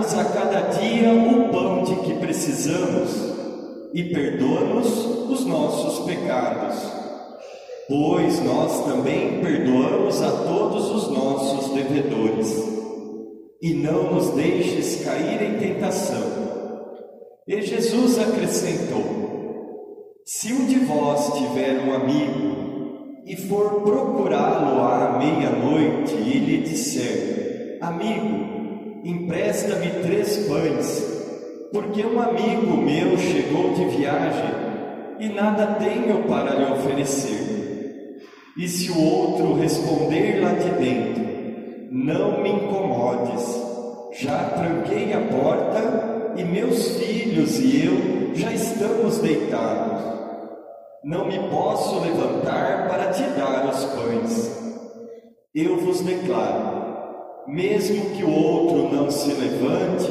Dá-nos a cada dia o pão de que precisamos e perdoa-nos os nossos pecados, pois nós também perdoamos a todos os nossos devedores. E não nos deixes cair em tentação. E Jesus acrescentou: Se um de vós tiver um amigo e for procurá-lo à meia-noite e lhe disser: Amigo, empresta-me três pães porque um amigo meu chegou de viagem e nada tenho para lhe oferecer. E se o outro responder lá de dentro, não me incomodes, já tranquei a porta e meus filhos e eu já estamos deitados. Não me posso levantar para te dar os pães. Eu vos declaro, mesmo que o outro não se levante,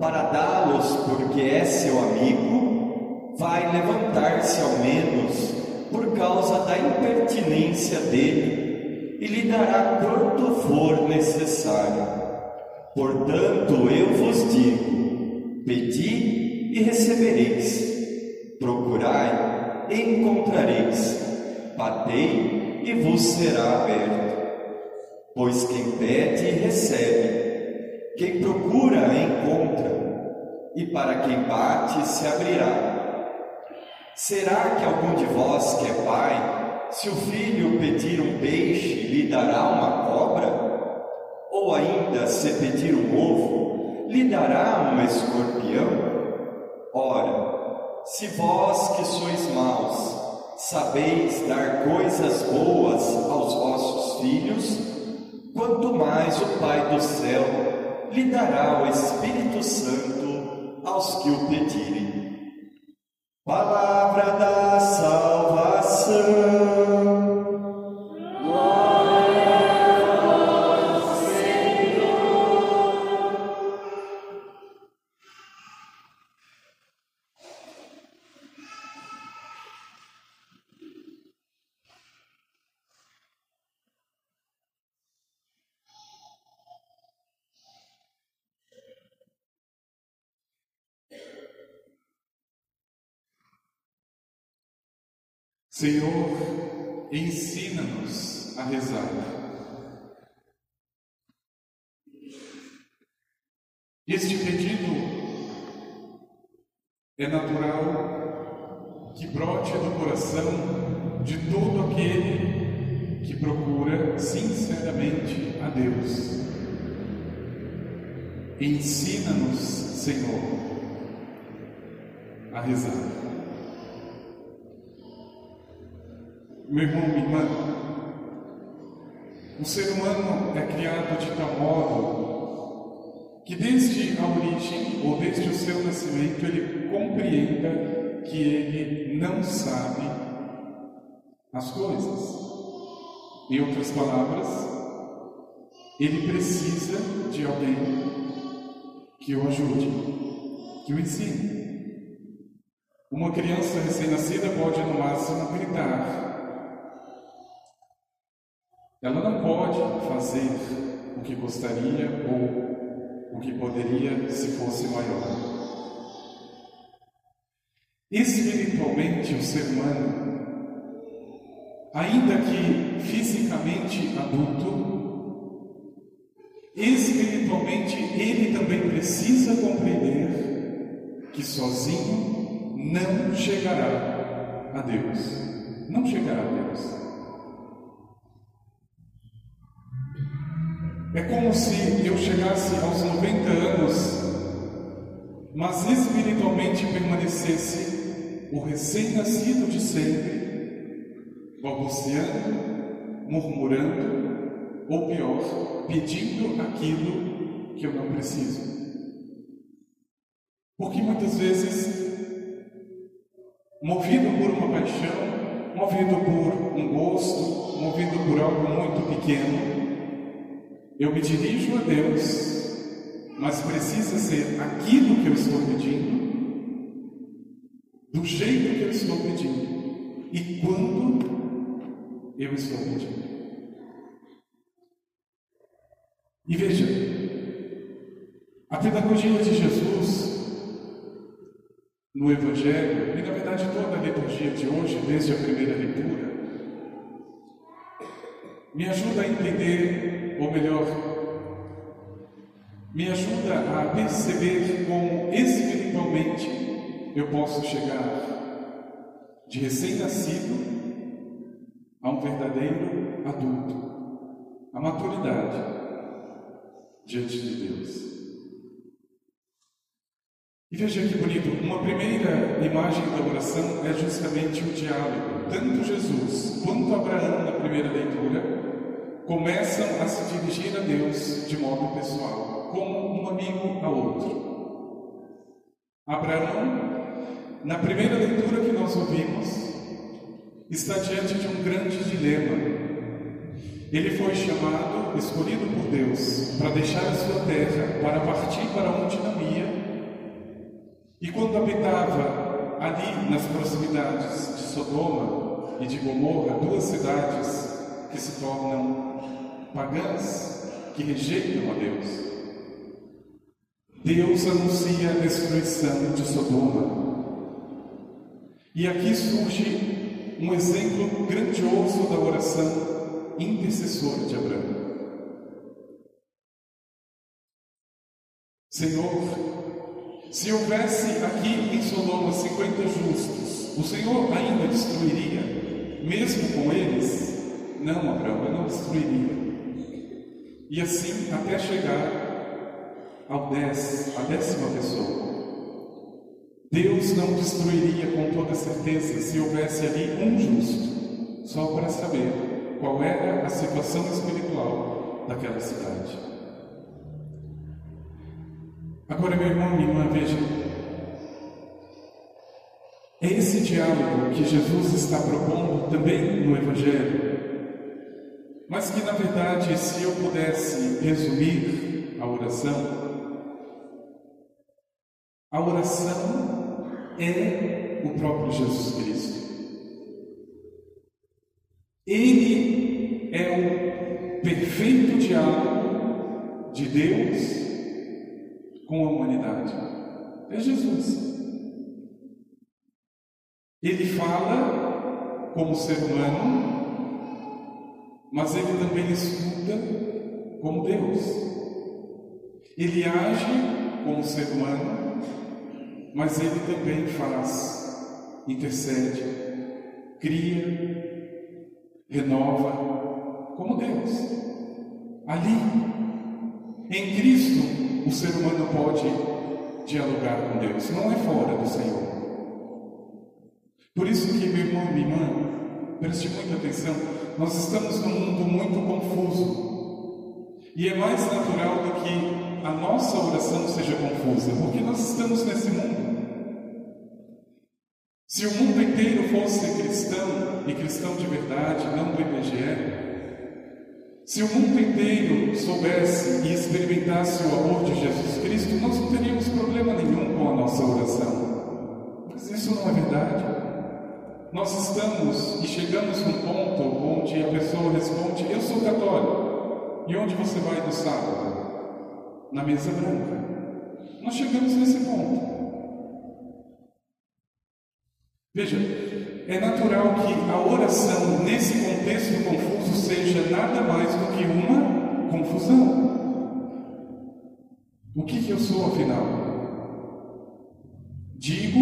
para dá-los porque é seu amigo, vai levantar-se ao menos por causa da impertinência dele e lhe dará quanto for necessário. Portanto, eu vos digo: pedi e recebereis, procurai e encontrareis, batei e vos será aberto. Pois quem pede, recebe quem procura, encontra, e para quem bate, se abrirá. Será que algum de vós que é pai, se o filho pedir um peixe, lhe dará uma cobra? Ou ainda, se pedir um ovo, lhe dará um escorpião? Ora, se vós que sois maus, sabeis dar coisas boas aos vossos filhos, quanto mais o Pai do céu lhe dará o Espírito Santo aos que o pedirem. Palavra da Senhor, ensina-nos a rezar. Este pedido é natural que brote do coração de todo aquele que procura sinceramente a Deus. Ensina-nos, Senhor, a rezar. Meu irmão, minha irmã, o ser humano é criado de tal modo que desde a origem ou desde o seu nascimento ele compreenda que ele não sabe as coisas. Em outras palavras, ele precisa de alguém que o ajude, que o ensine. Uma criança recém-nascida pode no máximo gritar, ela não pode fazer o que gostaria ou o que poderia se fosse maior. Espiritualmente, o ser humano, ainda que fisicamente adulto, espiritualmente ele também precisa compreender que sozinho não chegará a Deus, não chegar a Deus. É como se eu chegasse aos 90 anos, mas espiritualmente permanecesse o recém-nascido de sempre, balbuciando, murmurando, ou pior, pedindo aquilo que eu não preciso. Porque muitas vezes, movido por uma paixão, movido por um gosto, movido por algo muito pequeno, eu me dirijo a Deus, mas precisa ser aquilo que eu estou pedindo, do jeito que eu estou pedindo e quando eu estou pedindo. E veja, a pedagogia de Jesus no Evangelho, e na verdade toda a liturgia de hoje, desde a primeira leitura, me ajuda a entender ou melhor, me ajuda a perceber como espiritualmente eu posso chegar de recém-nascido a um verdadeiro adulto, a maturidade diante de Deus. E veja que bonito, uma primeira imagem da oração é justamente o diálogo. Tanto Jesus quanto Abraão, na primeira leitura, começam a se dirigir a Deus de modo pessoal, como um amigo a outro. Abraão, na primeira leitura que nós ouvimos, está diante de um grande dilema. Ele foi chamado, escolhido por Deus, para deixar a sua terra, para partir para onde não ia. E quando habitava ali nas proximidades de Sodoma e de Gomorra, duas cidades que se tornam pagãs que rejeitam a Deus. Deus anuncia a destruição de Sodoma. E aqui surge um exemplo grandioso da oração intercessora de Abraão. Senhor, se houvesse aqui em Sodoma 50 justos, o Senhor ainda destruiria, mesmo com eles? Não, Abraão, eu não destruiria. E assim até chegar ao dez, a décima pessoa. Deus não destruiria com toda certeza se houvesse ali um justo, só para saber qual era a situação espiritual daquela cidade. Agora, meu irmão, minha irmã, veja. É esse diálogo que Jesus está propondo também no Evangelho. Mas que na verdade, se eu pudesse resumir a oração, a oração é o próprio Jesus Cristo. Ele é o perfeito diálogo de Deus com a humanidade. É Jesus. Ele fala como ser humano mas ele também escuta como Deus. Ele age como ser humano, mas ele também faz, intercede, cria, renova como Deus. Ali, em Cristo, o ser humano pode dialogar com Deus, não é fora do Senhor. Por isso que, meu irmão e minha irmã, preste muita atenção, nós estamos num mundo muito confuso. E é mais natural do que a nossa oração seja confusa, porque nós estamos nesse mundo. Se o mundo inteiro fosse cristão, e cristão de verdade, não do IBGE, se o mundo inteiro soubesse e experimentasse o amor de Jesus Cristo, nós não teríamos problema nenhum com a nossa oração. Mas isso não é verdade. Nós estamos e chegamos num ponto onde a pessoa responde: Eu sou católico. E onde você vai no sábado? Na mesa branca. Nós chegamos nesse ponto. Veja, é natural que a oração nesse contexto confuso seja nada mais do que uma confusão. O que, que eu sou afinal? Digo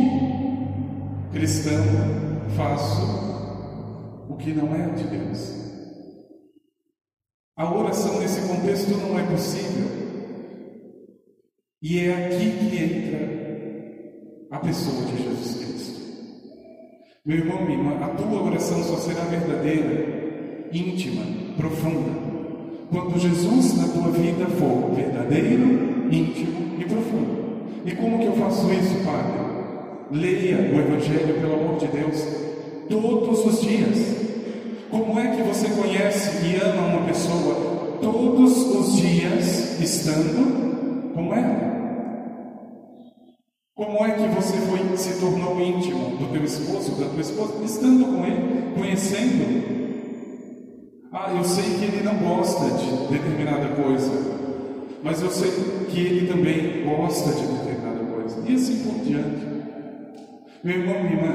cristão, faço o que não é de Deus. A oração nesse contexto não é possível. E é aqui que entra a pessoa de Jesus Cristo. Meu irmão, minha irmã, a tua oração só será verdadeira, íntima, profunda, quando Jesus na tua vida for verdadeiro, íntimo e profundo. E como que eu faço isso, Padre? Leia o Evangelho, pelo amor de Deus, todos os dias. Como é que você conhece e ama uma pessoa todos os dias estando com ela? Como é que você foi, se tornou íntimo do teu esposo, da tua esposa, estando com ele, conhecendo? Ah, eu sei que ele não gosta de determinada coisa, mas eu sei que ele também gosta de determinada coisa, e assim por diante. Meu irmão, minha irmã,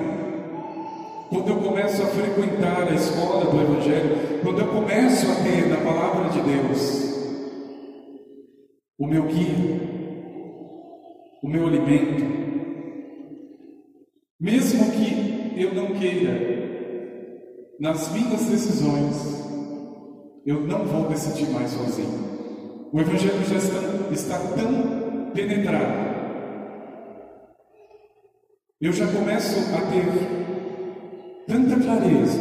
quando eu começo a frequentar a escola do Evangelho, quando eu começo a ter da palavra de Deus o meu guia, o meu alimento, mesmo que eu não queira, nas minhas decisões, eu não vou decidir mais sozinho. O Evangelho já está, está tão penetrado eu já começo a ter tanta clareza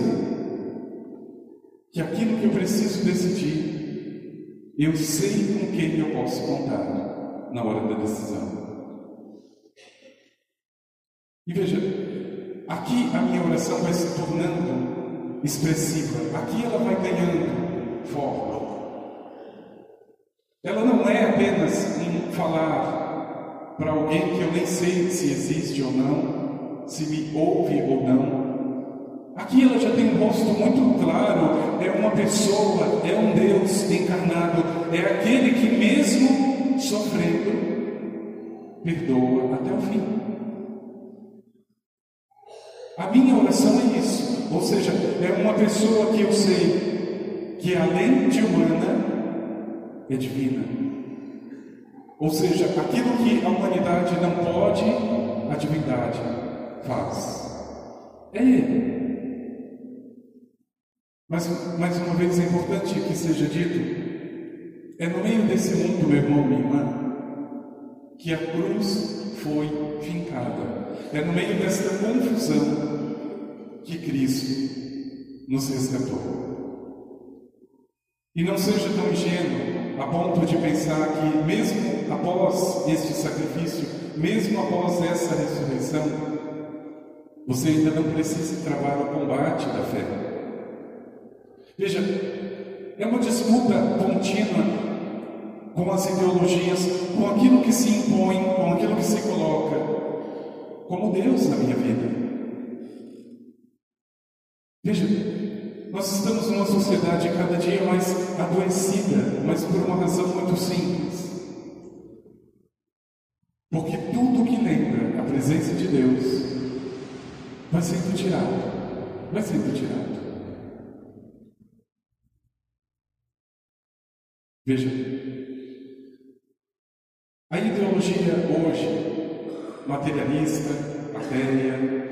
que aquilo que eu preciso decidir, eu sei com quem eu posso contar na hora da decisão. E veja, aqui a minha oração vai se tornando expressiva, aqui ela vai ganhando forma. Ela não é apenas em falar para alguém que eu nem sei se existe ou não, se me ouve ou não. Aqui ela já tem um rosto muito claro, é uma pessoa, é um Deus encarnado, é aquele que mesmo sofrendo, perdoa até o fim. A minha oração é isso, ou seja, é uma pessoa que eu sei que além de humana, é divina. Ou seja, aquilo que a humanidade não pode, a divindade faz. É Ele. Mas, mais uma vez, é importante que seja dito: é no meio desse mundo, meu irmão, minha irmã, que a cruz foi fincada. É no meio desta confusão que Cristo nos resgatou. E não seja tão ingênuo a ponto de pensar que, mesmo após este sacrifício, mesmo após essa ressurreição, você ainda não precisa travar o combate da fé. Veja, é uma disputa contínua com as ideologias, com aquilo que se impõe, com aquilo que se coloca como Deus na minha vida. Veja, nós estamos numa sociedade cada dia mais adoecida, mas por uma razão muito simples. Porque tudo que lembra a presença de Deus vai sendo tirado, vai sendo tirado. Veja, a ideologia hoje, materialista, matéria,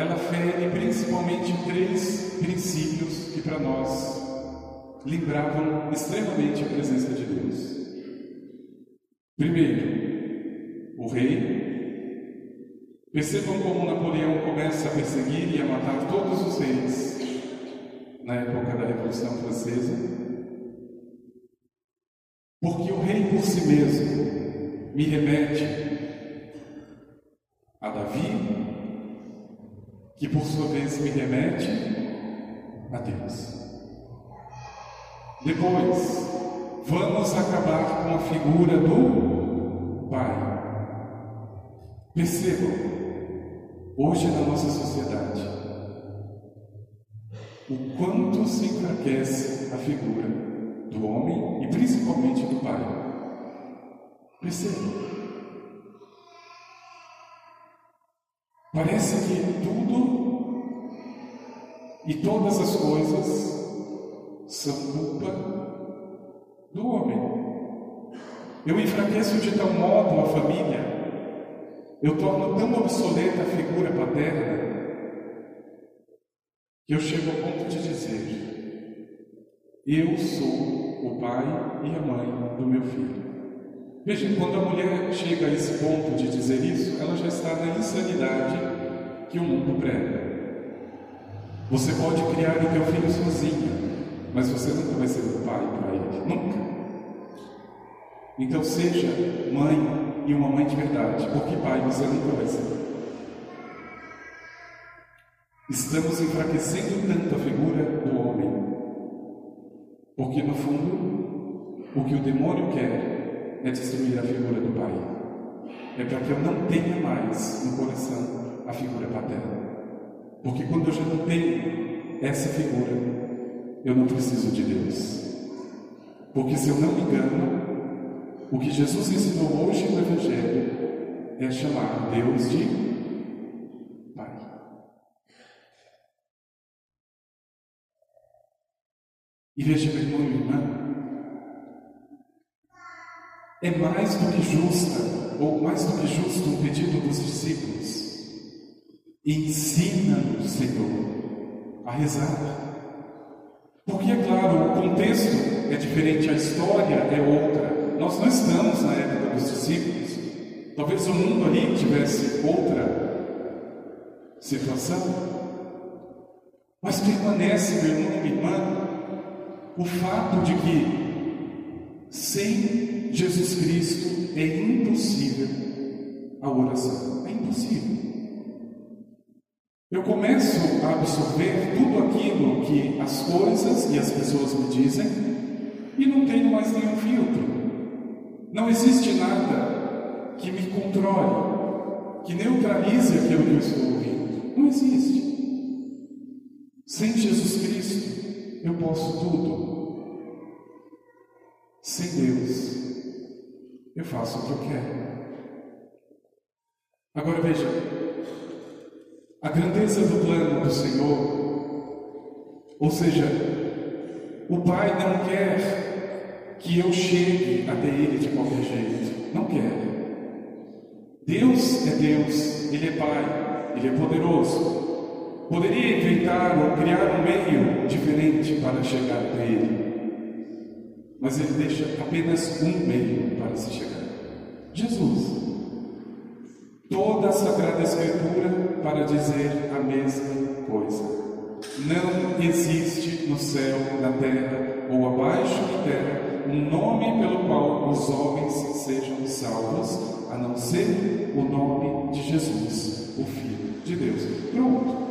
ela fere principalmente três princípios que para nós lembravam extremamente a presença de Deus. Primeiro, o rei. Percebam como Napoleão começa a perseguir e a matar todos os reis na época da Revolução Francesa. Porque o rei por si mesmo me remete a Davi, que por sua vez me remete a Deus. Depois, vamos acabar com a figura do Pai. Percebam, hoje na nossa sociedade, o quanto se enfraquece a figura do homem e principalmente do Pai. Percebam. Parece que tudo e todas as coisas são culpa do homem. Eu enfraqueço de tal modo a família, eu torno tão obsoleta a figura paterna, que eu chego ao ponto de dizer: Eu sou o pai e a mãe do meu filho. Veja, quando a mulher chega a esse ponto de dizer isso, ela já está na insanidade que o mundo prega. Você pode criar o teu filho sozinha, mas você nunca vai ser o pai para ele. Nunca. Então seja mãe e uma mãe de verdade, porque pai você nunca vai ser. Estamos enfraquecendo tanto a figura do homem, porque no fundo o que o demônio quer é destruir a figura do pai. É para que eu não tenha mais no coração a figura paterna. Porque quando eu já não tenho essa figura, eu não preciso de Deus. Porque se eu não me engano, o que Jesus ensinou hoje no Evangelho é chamar Deus de E veja, meu irmão e irmã, é mais do que justa, ou mais do que justo, um pedido dos discípulos. Ensina-nos, Senhor, a rezar. Porque, é claro, o contexto é diferente, a história é outra. Nós não estamos na época dos discípulos. Talvez o mundo ali tivesse outra situação. Mas permanece, meu irmão e irmã, o fato de que sem Jesus Cristo é impossível a oração. É impossível. Eu começo a absorver tudo aquilo que as coisas e as pessoas me dizem e não tenho mais nenhum filtro. Não existe nada que me controle, que neutralize aquilo que eu estou ouvindo. Não existe. Sem Jesus Cristo, eu posso tudo. Sem Deus, eu faço o que eu quero. Agora veja, a grandeza do plano do Senhor, ou seja, o Pai não quer que eu chegue até Ele de qualquer jeito, não quer. Deus é Deus, Ele é Pai, Ele é poderoso, Poderia inventar ou criar um meio diferente para chegar até Ele, mas Ele deixa apenas um meio para se chegar: Jesus. Toda a Sagrada Escritura para dizer a mesma coisa. Não existe no céu, na terra ou abaixo da terra um nome pelo qual os homens sejam salvos, a não ser o nome de Jesus, o Filho de Deus. Pronto.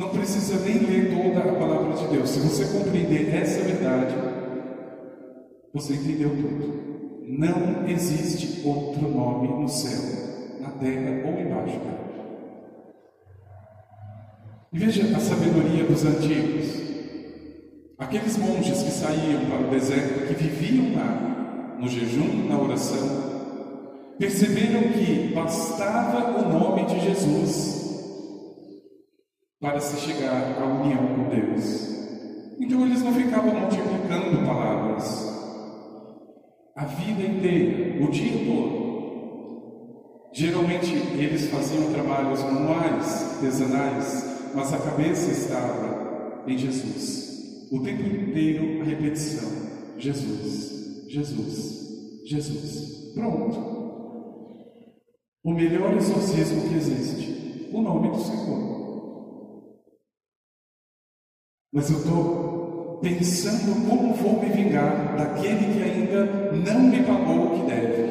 Não precisa nem ler toda a palavra de Deus. Se você compreender essa verdade, você entendeu tudo. Não existe outro nome no céu, na terra ou embaixo. E veja a sabedoria dos antigos. Aqueles monges que saíam para o deserto, que viviam lá, no jejum, na oração, perceberam que bastava o nome de Jesus para se chegar à união com Deus. Então eles não ficavam multiplicando palavras a vida inteira, o dia todo. Geralmente eles faziam trabalhos manuais, artesanais, mas a cabeça estava em Jesus. O tempo inteiro a repetição: Jesus, Jesus, Jesus. Pronto. O melhor exorcismo que existe, o nome do Senhor. Mas eu estou pensando como vou me vingar daquele que ainda não me pagou o que deve.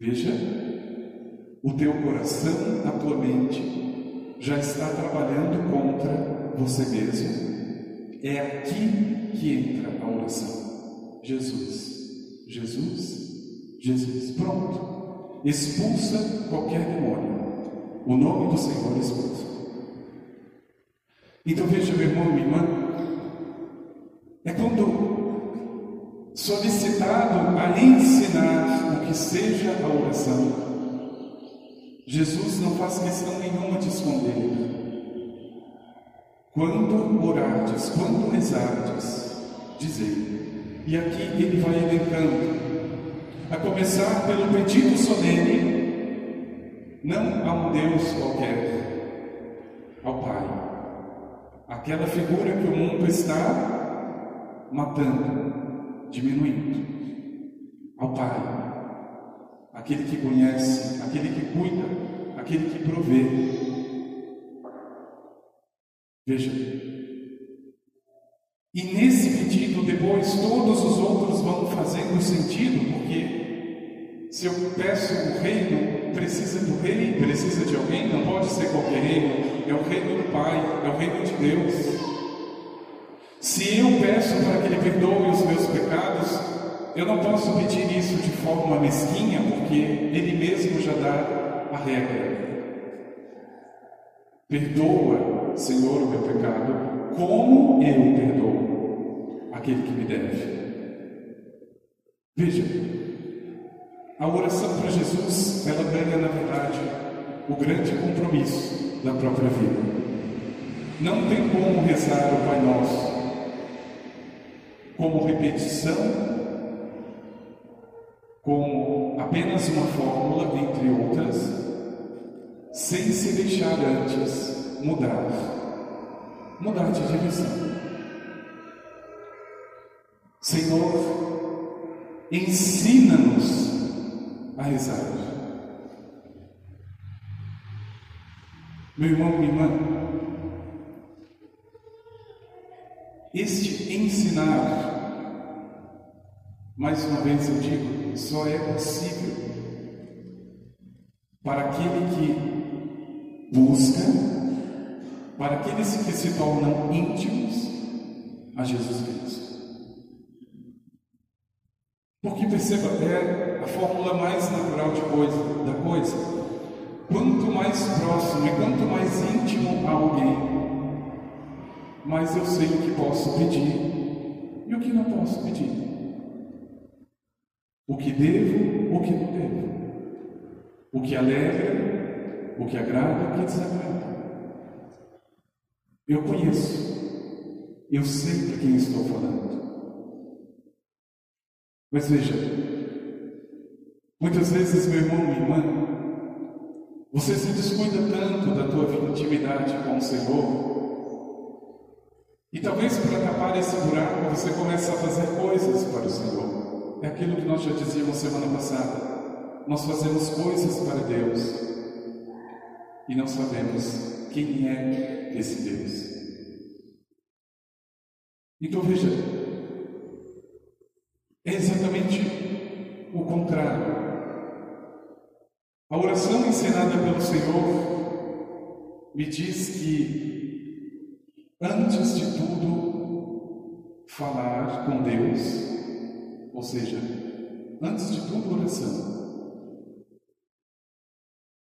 Veja, o teu coração, a tua mente, já está trabalhando contra você mesmo. É aqui que entra a oração. Jesus, Jesus, Jesus. Pronto. Expulsa qualquer demônio. O nome do Senhor expulsa. Então veja, meu irmão minha irmã, é quando solicitado a ensinar o que seja a oração, Jesus não faz questão nenhuma de esconder. Quando orardes, quando rezardes, dizei. E aqui ele vai elencando, a começar pelo pedido solene, não a um Deus qualquer, aquela figura que o mundo está matando, diminuindo, ao Pai, aquele que conhece, aquele que cuida, aquele que provê. Veja, e nesse pedido, depois, todos os outros vão fazendo sentido, porque se eu peço o reino, precisa do rei, precisa de alguém, não pode ser qualquer reino, é o reino do Pai, é o reino de Deus. Se eu peço para que Ele perdoe os meus pecados, eu não posso pedir isso de forma mesquinha, porque Ele mesmo já dá a regra. Perdoa, Senhor, o meu pecado, como eu perdoo aquele que me deve. Veja, a oração para Jesus, ela ganha, na verdade, o grande compromisso da própria vida. Não tem como rezar o Pai Nosso como repetição, como apenas uma fórmula, entre outras, sem se deixar antes mudar mudar de direção. Senhor, ensina-nos a rezar. Meu irmão, minha irmã, este ensinar, mais uma vez eu digo, só é possível para aquele que busca para aqueles que se tornam íntimos a Jesus Cristo. Porque perceba, é a fórmula mais natural de coisa, da coisa. Quanto mais próximo e quanto mais íntimo a alguém, mais eu sei o que posso pedir e o que não posso pedir. O que devo, o que não devo. O que alegra, o que agrada, o que desagrada. Eu conheço, eu sei de quem estou falando. Mas veja, muitas vezes, meu irmão, minha irmã, você se descuida tanto da tua intimidade com o Senhor, e talvez para tapar esse buraco você comece a fazer coisas para o Senhor. É aquilo que nós já dizíamos semana passada. Nós fazemos coisas para Deus e não sabemos quem é esse Deus. Então veja, é exatamente o contrário. A oração ensinada pelo Senhor me diz que, antes de tudo, falar com Deus, ou seja, antes de tudo, oração.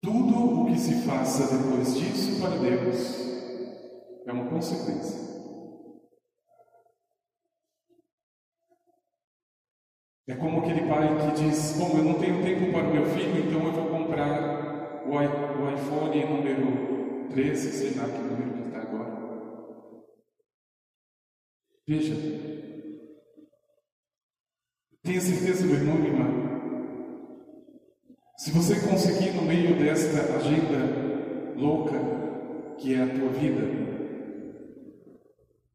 Tudo o que se faça depois disso para Deus é uma consequência. É como aquele pai que diz: Bom, eu não tenho tempo para o meu filho, então eu vou comprar o, iPhone número 13, sei lá que número que está agora. Veja, tenha certeza, meu irmão irmã, se você conseguir no meio desta agenda louca que é a tua vida,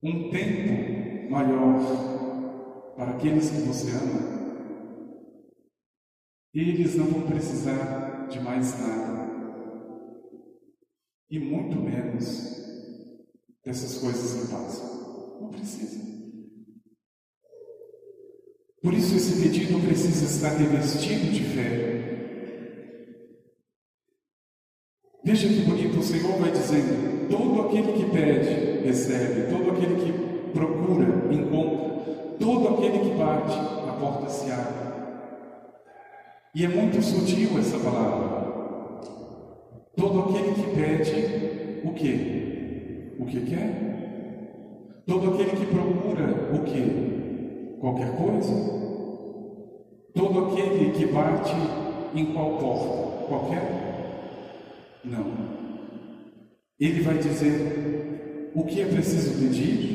um tempo maior para aqueles que você ama, eles não vão precisar de mais nada. E muito menos dessas coisas que passam. Não precisa. Por isso esse pedido precisa estar revestido de fé. Veja que bonito o Senhor vai dizendo: todo aquele que pede, recebe, todo aquele que procura, encontra, todo aquele que bate, a porta se abre. E é muito sutil essa palavra. Todo aquele que pede o quê? O que quer? Todo aquele que procura o quê? Qualquer coisa? Todo aquele que bate em qual porta? Qualquer? Não. Ele vai dizer o que é preciso pedir?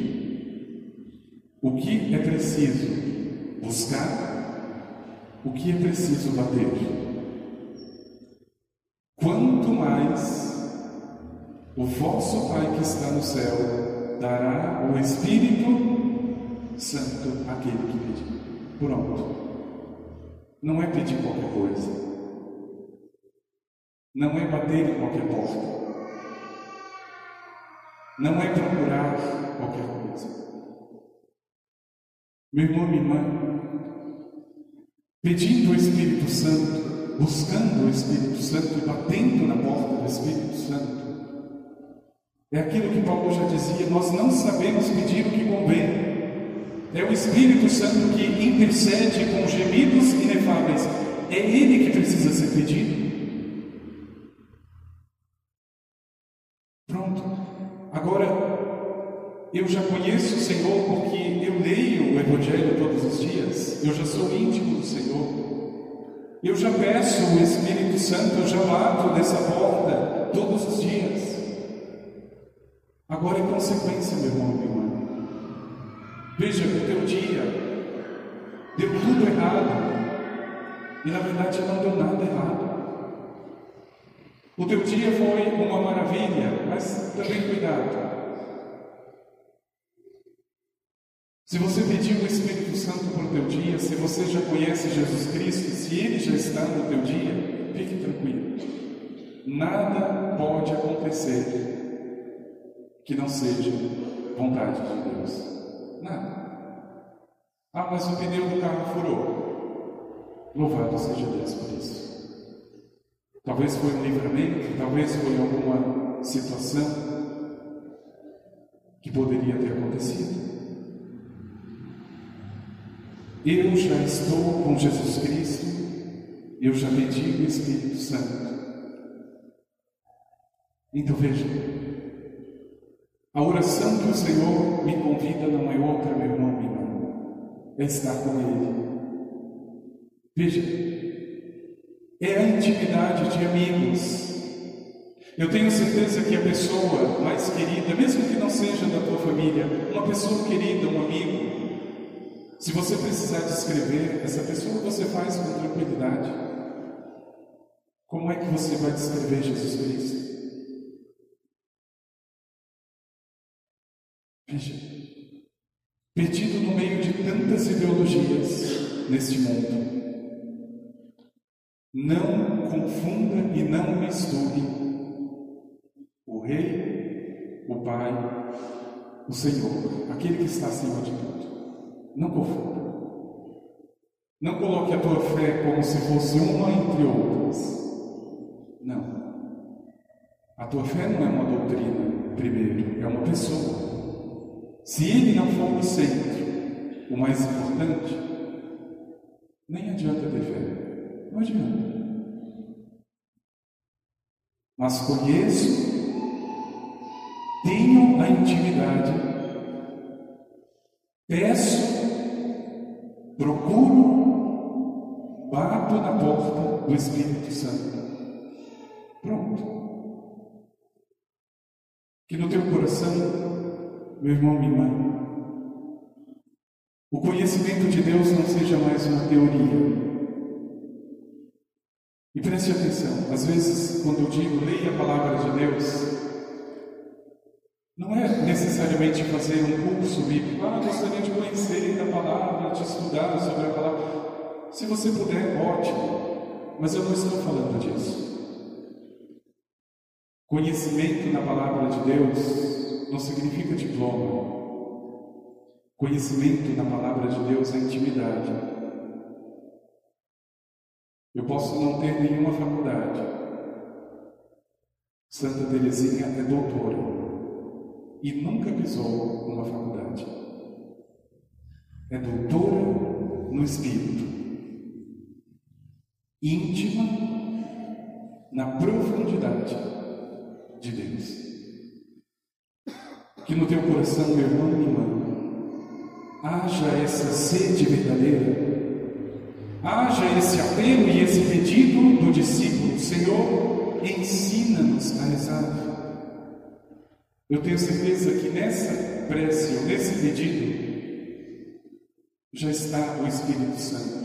O que é preciso buscar? O que é preciso bater? Quanto mais o vosso Pai que está no céu dará o Espírito Santo àquele que pedir. Pronto. Não é pedir qualquer coisa. Não é bater em qualquer porta. Não é procurar qualquer coisa. Meu irmão, minha irmã, pedindo o Espírito Santo, buscando o Espírito Santo e batendo na porta do Espírito Santo, é aquilo que Paulo já dizia: nós não sabemos pedir o que convém. É o Espírito Santo que intercede com gemidos inefáveis. É Ele que precisa ser pedido. Eu já conheço o Senhor porque eu leio o Evangelho todos os dias. Eu já sou íntimo do Senhor. Eu já peço o Espírito Santo, eu já bato nessa porta todos os dias. Agora é consequência, meu irmão, minha irmã. Veja que o teu dia deu tudo errado. E na verdade não deu nada errado. O teu dia foi uma maravilha, mas também cuidado. Se você pediu o Espírito Santo para o teu dia, se você já conhece Jesus Cristo, se Ele já está no teu dia, fique tranquilo. Nada pode acontecer que não seja vontade de Deus. Nada. Ah, mas o pneu do carro furou. Louvado seja Deus por isso. Talvez foi um livramento, talvez foi alguma situação que poderia ter acontecido. Eu já estou com Jesus Cristo, eu já pedi o Espírito Santo. Então veja, a oração que o Senhor me convida não é outra, meu irmão, minha é estar com Ele. Veja, é a intimidade de amigos. Eu tenho certeza que a pessoa mais querida, mesmo que não seja da tua família, uma pessoa querida, um amigo, se você precisar descrever essa pessoa, você faz com tranquilidade. Como é que você vai descrever Jesus Cristo? Veja, perdido no meio de tantas ideologias neste mundo, não confunda e não misture o Rei, o Pai, o Senhor, aquele que está acima de tudo. Não confunda. Não coloque a tua fé como se fosse uma entre outras. Não. A tua fé não é uma doutrina, primeiro, é uma pessoa. Se ele não for o centro, o mais importante, nem adianta ter fé. Não adianta. Mas conheço, tenho a intimidade, peço, procuro, bato na porta do Espírito Santo. Pronto. Que no teu coração meu irmão, minha irmã, o conhecimento de Deus não seja mais uma teoria. E preste atenção, às vezes, quando eu digo leia a palavra de Deus, não é necessariamente fazer um curso bíblico, ah, gostaria de conhecer a palavra, de estudar sobre a palavra. Se você puder, ótimo, mas eu não estou falando disso. Conhecimento na palavra de Deus não significa diploma. Conhecimento na palavra de Deus é intimidade. Eu posso não ter nenhuma faculdade. Santa Teresinha é doutora e nunca pisou numa faculdade. É doutora no espírito, íntima na profundidade de Deus. Que no teu coração, meu irmão e irmã, haja essa sede verdadeira, haja esse apelo e esse pedido do discípulo: Senhor, ensina-nos a rezar. Eu tenho certeza que nessa prece, ou nesse pedido, já está o Espírito Santo.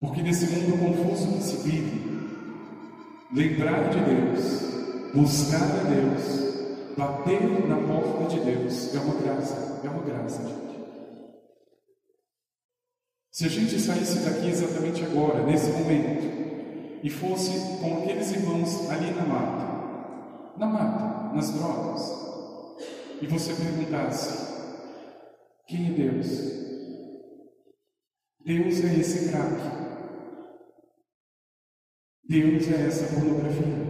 Porque nesse mundo confuso que se vive, lembrar de Deus, buscar a Deus, bater na porta de Deus é uma graça, é uma graça, gente. Se a gente saísse daqui exatamente agora, nesse momento, e fosse com aqueles irmãos ali na mata, na mata, nas drogas, e você perguntasse: quem é Deus? Deus é esse craque. Deus é essa pornografia.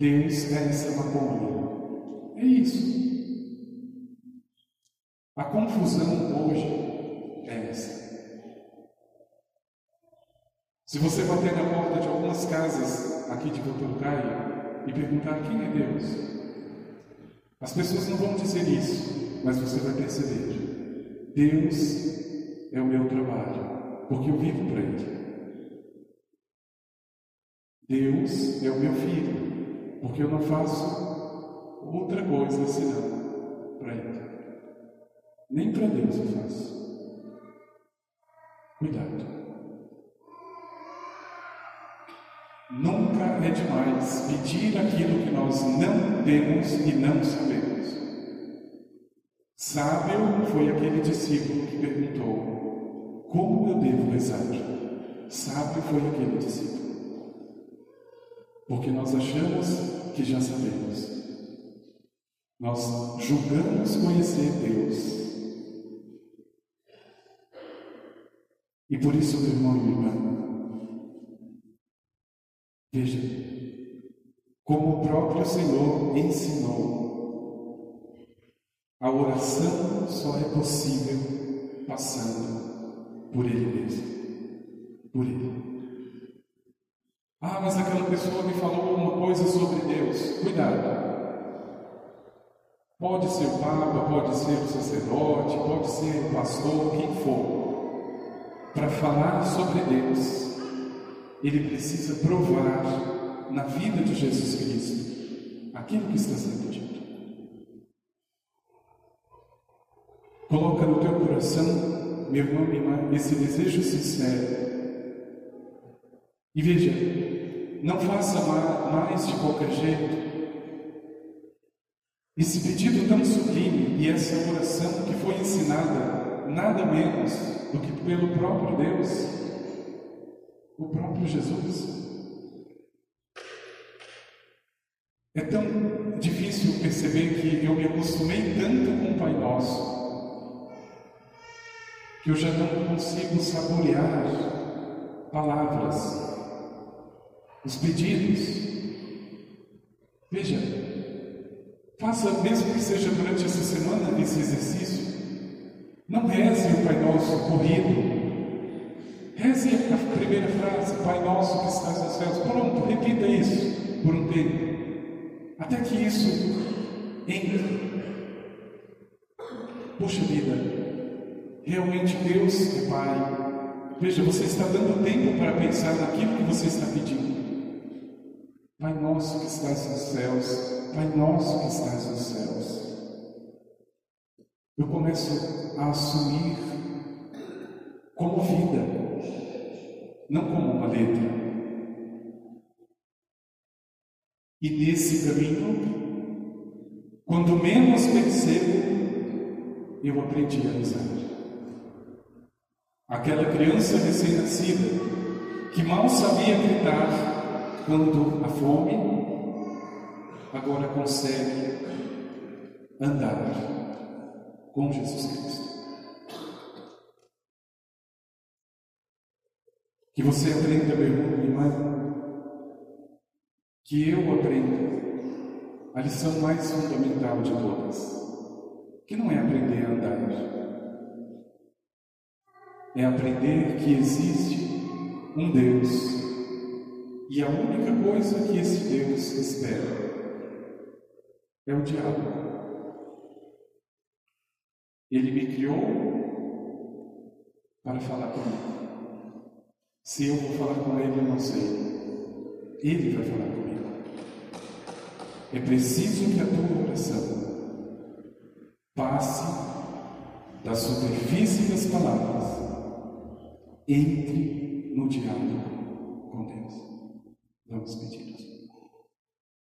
Deus é essa maconha. É isso. A confusão hoje é essa. Se você bater na porta de algumas casas aqui de Votorucaia e perguntar quem é Deus, as pessoas não vão dizer isso, mas você vai perceber. Deus é o meu trabalho, porque eu vivo para Ele. Deus é o meu filho, porque eu não faço outra coisa senão para Ele. Nem para Deus eu faço. Cuidado. É demais pedir aquilo que nós não temos e não sabemos. Sábio foi aquele discípulo que perguntou: Como eu devo rezar? Sábio foi aquele discípulo. Porque nós achamos que já sabemos. Nós julgamos conhecer Deus. E por isso, meu irmão e minha irmã, Veja, como o próprio Senhor ensinou, a oração só é possível passando por Ele mesmo. Por Ele. Ah, mas aquela pessoa me falou uma coisa sobre Deus. Cuidado. Pode ser o Papa, pode ser o sacerdote, pode ser o pastor, quem for, para falar sobre Deus ele precisa provar na vida de Jesus Cristo aquilo que está sendo dito. Coloca no teu coração, meu irmão e irmã, esse desejo sincero. E veja, não faça mais de qualquer jeito. Esse pedido tão sublime e essa oração que foi ensinada nada menos do que pelo próprio Deus o próprio Jesus. É tão difícil perceber que eu me acostumei tanto com o Pai Nosso que eu já não consigo saborear palavras, os pedidos. Veja, faça mesmo que seja durante essa semana esse exercício. Não reze o Pai Nosso corrido, Reze a primeira frase, Pai nosso que estás nos céus. Pronto, repita isso por um tempo. Até que isso entre. Puxa vida, realmente Deus é Pai. Veja, você está dando tempo para pensar naquilo que você está pedindo. Pai nosso que estás nos céus, Pai nosso que estás nos céus. Eu começo a assumir como vida não como uma letra. E nesse caminho, quando menos percebo, eu aprendi a rezar. Aquela criança recém-nascida que mal sabia gritar quando a fome, agora consegue andar com Jesus Cristo. Que você aprenda, meu irmão, que eu aprenda a lição mais fundamental de todas, que não é aprender a andar, é aprender que existe um Deus e a única coisa que esse Deus espera é o diálogo. Ele me criou para falar comigo. Se eu vou falar com ele, eu não sei. Ele vai falar comigo. É preciso que a tua oração passe da superfície das palavras, entre no diálogo com Deus. Vamos pedir.